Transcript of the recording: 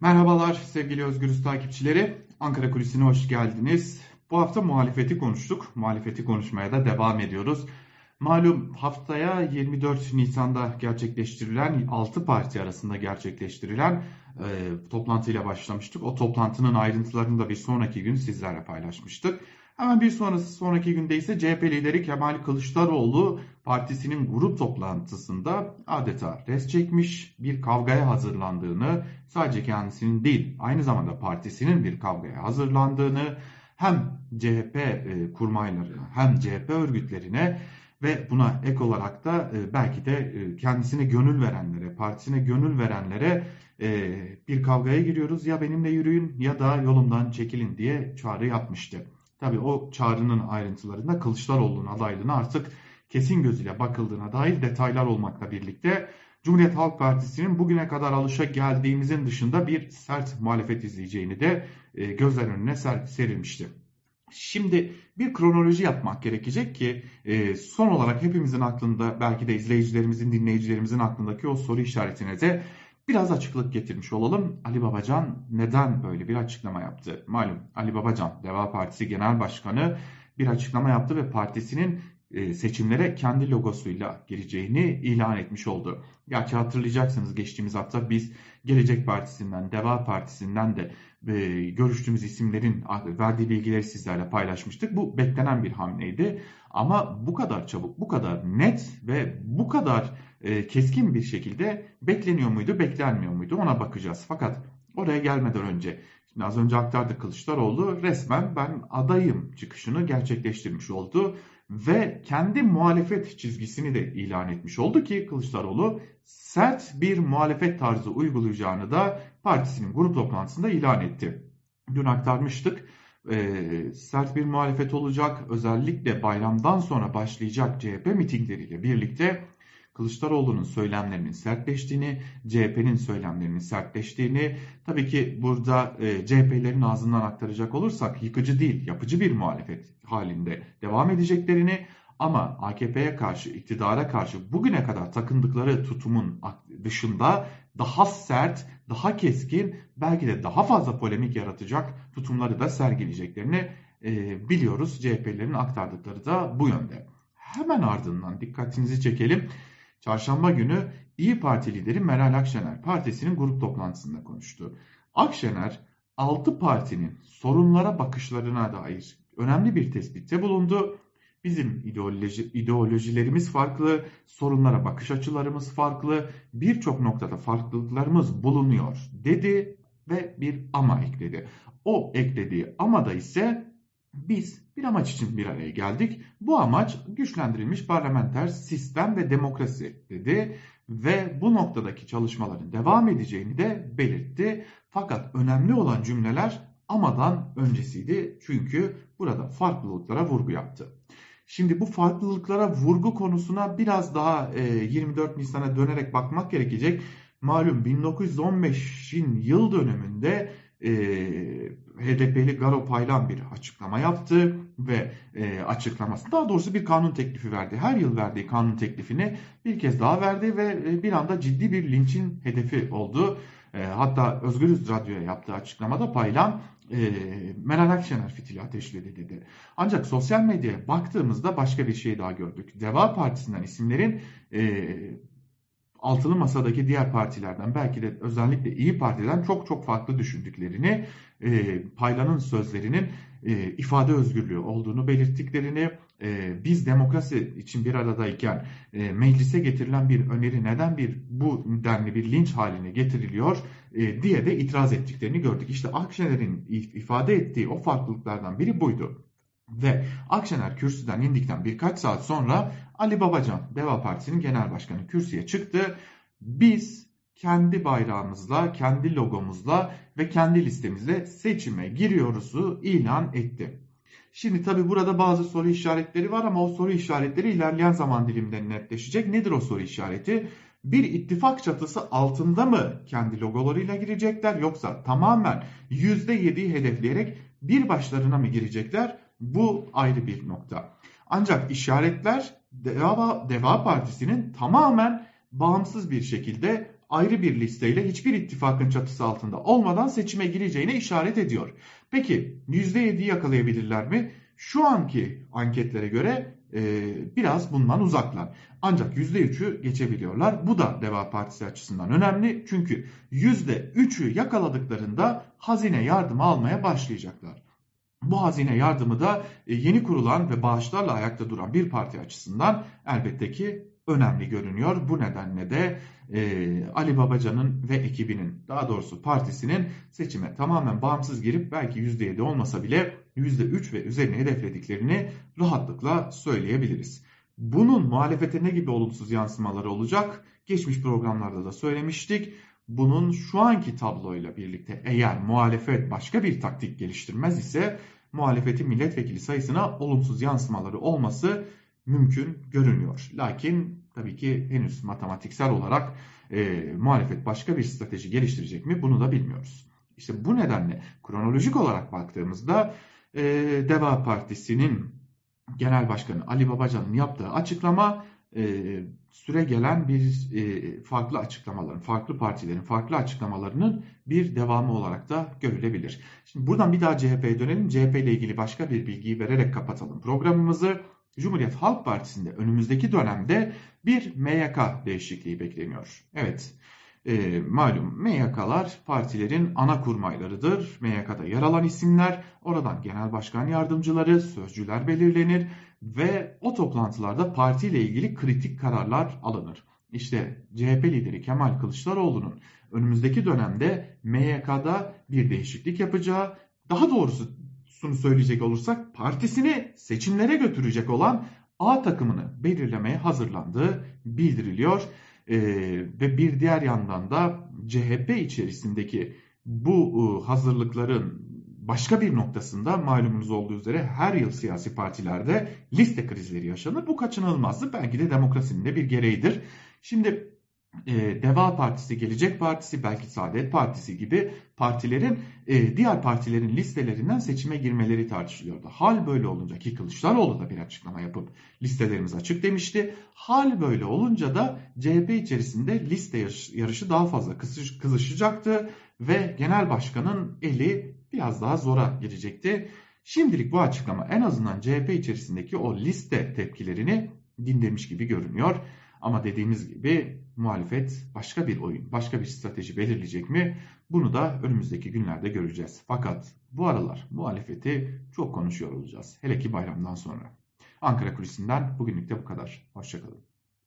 Merhabalar sevgili Özgürüz takipçileri. Ankara Kulisi'ne hoş geldiniz. Bu hafta muhalefeti konuştuk. Muhalefeti konuşmaya da devam ediyoruz. Malum haftaya 24 Nisan'da gerçekleştirilen 6 parti arasında gerçekleştirilen e, toplantıyla başlamıştık. O toplantının ayrıntılarını da bir sonraki gün sizlerle paylaşmıştık. Hemen bir sonrası sonraki günde ise CHP lideri Kemal Kılıçdaroğlu partisinin grup toplantısında adeta res çekmiş bir kavgaya hazırlandığını sadece kendisinin değil aynı zamanda partisinin bir kavgaya hazırlandığını hem CHP e, kurmayları hem CHP örgütlerine ve buna ek olarak da e, belki de e, kendisine gönül verenlere, partisine gönül verenlere bir kavgaya giriyoruz ya benimle yürüyün ya da yolumdan çekilin diye çağrı yapmıştı. Tabii o çağrının ayrıntılarında Kılıçdaroğlu'nun adaylığına artık kesin gözüyle bakıldığına dair detaylar olmakla birlikte Cumhuriyet Halk Partisi'nin bugüne kadar alışa geldiğimizin dışında bir sert muhalefet izleyeceğini de e, gözler önüne serilmişti. Şimdi bir kronoloji yapmak gerekecek ki e, son olarak hepimizin aklında belki de izleyicilerimizin, dinleyicilerimizin aklındaki o soru işaretine de biraz açıklık getirmiş olalım. Ali Babacan neden böyle bir açıklama yaptı? Malum Ali Babacan Deva Partisi Genel Başkanı bir açıklama yaptı ve partisinin seçimlere kendi logosuyla gireceğini ilan etmiş oldu. Gerçi hatırlayacaksınız geçtiğimiz hafta biz Gelecek Partisi'nden, Deva Partisi'nden de e, görüştüğümüz isimlerin verdiği bilgileri sizlerle paylaşmıştık. Bu beklenen bir hamleydi ama bu kadar çabuk, bu kadar net ve bu kadar e, keskin bir şekilde bekleniyor muydu, beklenmiyor muydu ona bakacağız. Fakat oraya gelmeden önce Şimdi az önce aktardık Kılıçdaroğlu resmen ben adayım çıkışını gerçekleştirmiş oldu ve kendi muhalefet çizgisini de ilan etmiş oldu ki Kılıçdaroğlu sert bir muhalefet tarzı uygulayacağını da partisinin grup toplantısında ilan etti. Dün aktarmıştık. E, sert bir muhalefet olacak. Özellikle bayramdan sonra başlayacak CHP mitingleriyle birlikte Kılıçdaroğlu'nun söylemlerinin sertleştiğini, CHP'nin söylemlerinin sertleştiğini, tabii ki burada e, CHP'lerin ağzından aktaracak olursak yıkıcı değil, yapıcı bir muhalefet halinde devam edeceklerini ama AKP'ye karşı, iktidara karşı bugüne kadar takındıkları tutumun dışında daha sert, daha keskin, belki de daha fazla polemik yaratacak tutumları da sergileyeceklerini e, biliyoruz. CHP'lerin aktardıkları da bu yönde. Hemen ardından dikkatinizi çekelim. Çarşamba günü İyi Parti lideri Meral Akşener partisinin grup toplantısında konuştu. Akşener 6 partinin sorunlara bakışlarına dair önemli bir tespitte bulundu. Bizim ideoloji, ideolojilerimiz farklı, sorunlara bakış açılarımız farklı, birçok noktada farklılıklarımız bulunuyor dedi ve bir ama ekledi. O eklediği ama da ise biz bir amaç için bir araya geldik. Bu amaç güçlendirilmiş parlamenter sistem ve demokrasi dedi ve bu noktadaki çalışmaların devam edeceğini de belirtti. Fakat önemli olan cümleler amadan öncesiydi çünkü burada farklılıklara vurgu yaptı. Şimdi bu farklılıklara vurgu konusuna biraz daha 24 Nisan'a dönerek bakmak gerekecek. Malum 1915'in yıl dönümünde e, HDP'li Garo Paylan bir açıklama yaptı ve e, açıklaması daha doğrusu bir kanun teklifi verdi. Her yıl verdiği kanun teklifini bir kez daha verdi ve e, bir anda ciddi bir linçin hedefi oldu. E, hatta Özgürüz Radyo'ya yaptığı açıklamada Paylan e, Meral Akşener fitili ateşledi dedi. Ancak sosyal medyaya baktığımızda başka bir şey daha gördük. Deva Partisi'nden isimlerin e, altılı masadaki diğer partilerden belki de özellikle İyi Parti'den çok çok farklı düşündüklerini, e, Paylan'ın sözlerinin e, ifade özgürlüğü olduğunu belirttiklerini, e, biz demokrasi için bir aradayken e, meclise getirilen bir öneri neden bir bu denli bir linç haline getiriliyor e, diye de itiraz ettiklerini gördük. İşte Akşener'in ifade ettiği o farklılıklardan biri buydu. Ve Akşener kürsüden indikten birkaç saat sonra Ali Babacan Deva Partisi'nin genel başkanı kürsüye çıktı. Biz kendi bayrağımızla, kendi logomuzla ve kendi listemizle seçime giriyoruzu ilan etti. Şimdi tabi burada bazı soru işaretleri var ama o soru işaretleri ilerleyen zaman diliminde netleşecek. Nedir o soru işareti? Bir ittifak çatısı altında mı kendi logolarıyla girecekler yoksa tamamen %7'yi hedefleyerek bir başlarına mı girecekler? Bu ayrı bir nokta. Ancak işaretler Deva, Deva Partisi'nin tamamen bağımsız bir şekilde ayrı bir listeyle hiçbir ittifakın çatısı altında olmadan seçime gireceğine işaret ediyor. Peki %7'yi yakalayabilirler mi? Şu anki anketlere göre e, biraz bundan uzaklar. Ancak %3'ü geçebiliyorlar. Bu da Deva Partisi açısından önemli. Çünkü %3'ü yakaladıklarında hazine yardımı almaya başlayacaklar. Bu hazine yardımı da e, yeni kurulan ve bağışlarla ayakta duran bir parti açısından elbette ki önemli görünüyor. Bu nedenle de e, Ali Babacan'ın ve ekibinin daha doğrusu partisinin seçime tamamen bağımsız girip belki %7 olmasa bile %3 ve üzerine hedeflediklerini rahatlıkla söyleyebiliriz. Bunun muhalefete ne gibi olumsuz yansımaları olacak? Geçmiş programlarda da söylemiştik. Bunun şu anki tabloyla birlikte eğer muhalefet başka bir taktik geliştirmez ise muhalefetin milletvekili sayısına olumsuz yansımaları olması mümkün görünüyor. Lakin tabii ki henüz matematiksel olarak e, muhalefet başka bir strateji geliştirecek mi bunu da bilmiyoruz. İşte bu nedenle kronolojik olarak baktığımızda e, Deva Partisi'nin Genel Başkanı Ali Babacan'ın yaptığı açıklama e, süre gelen bir e, farklı açıklamaların, farklı partilerin farklı açıklamalarının bir devamı olarak da görülebilir. Şimdi buradan bir daha CHP'ye dönelim. CHP ile ilgili başka bir bilgiyi vererek kapatalım programımızı. Cumhuriyet Halk Partisi'nde önümüzdeki dönemde bir MYK değişikliği bekleniyor. Evet, e, malum MYK'lar partilerin ana kurmaylarıdır. MYK'da yer alan isimler, oradan genel başkan yardımcıları, sözcüler belirlenir ve o toplantılarda partiyle ilgili kritik kararlar alınır. İşte CHP lideri Kemal Kılıçdaroğlu'nun önümüzdeki dönemde MYK'da bir değişiklik yapacağı, daha doğrusu şunu söyleyecek olursak partisini seçimlere götürecek olan A takımını belirlemeye hazırlandığı bildiriliyor. Ee, ve bir diğer yandan da CHP içerisindeki bu e, hazırlıkların başka bir noktasında malumunuz olduğu üzere her yıl siyasi partilerde liste krizleri yaşanır. Bu kaçınılmazdı. Belki de demokrasinin de bir gereğidir. Şimdi e, Deva Partisi, Gelecek Partisi, belki Saadet Partisi gibi partilerin e, diğer partilerin listelerinden seçime girmeleri tartışılıyordu. Hal böyle olunca ki Kılıçdaroğlu da bir açıklama yapıp listelerimiz açık demişti. Hal böyle olunca da CHP içerisinde liste yarışı daha fazla kızışacaktı ve genel başkanın eli biraz daha zora girecekti. Şimdilik bu açıklama en azından CHP içerisindeki o liste tepkilerini dinlemiş gibi görünüyor. Ama dediğimiz gibi muhalefet başka bir oyun, başka bir strateji belirleyecek mi? Bunu da önümüzdeki günlerde göreceğiz. Fakat bu aralar muhalefeti çok konuşuyor olacağız. Hele ki bayramdan sonra. Ankara Kulisi'nden bugünlük de bu kadar. Hoşçakalın.